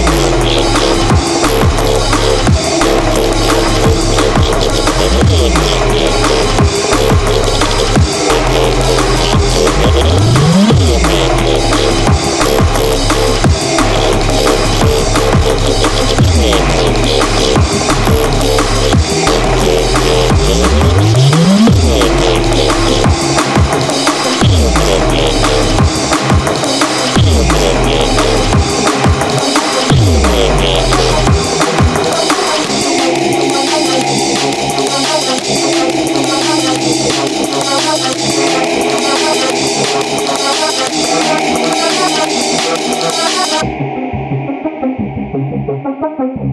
it.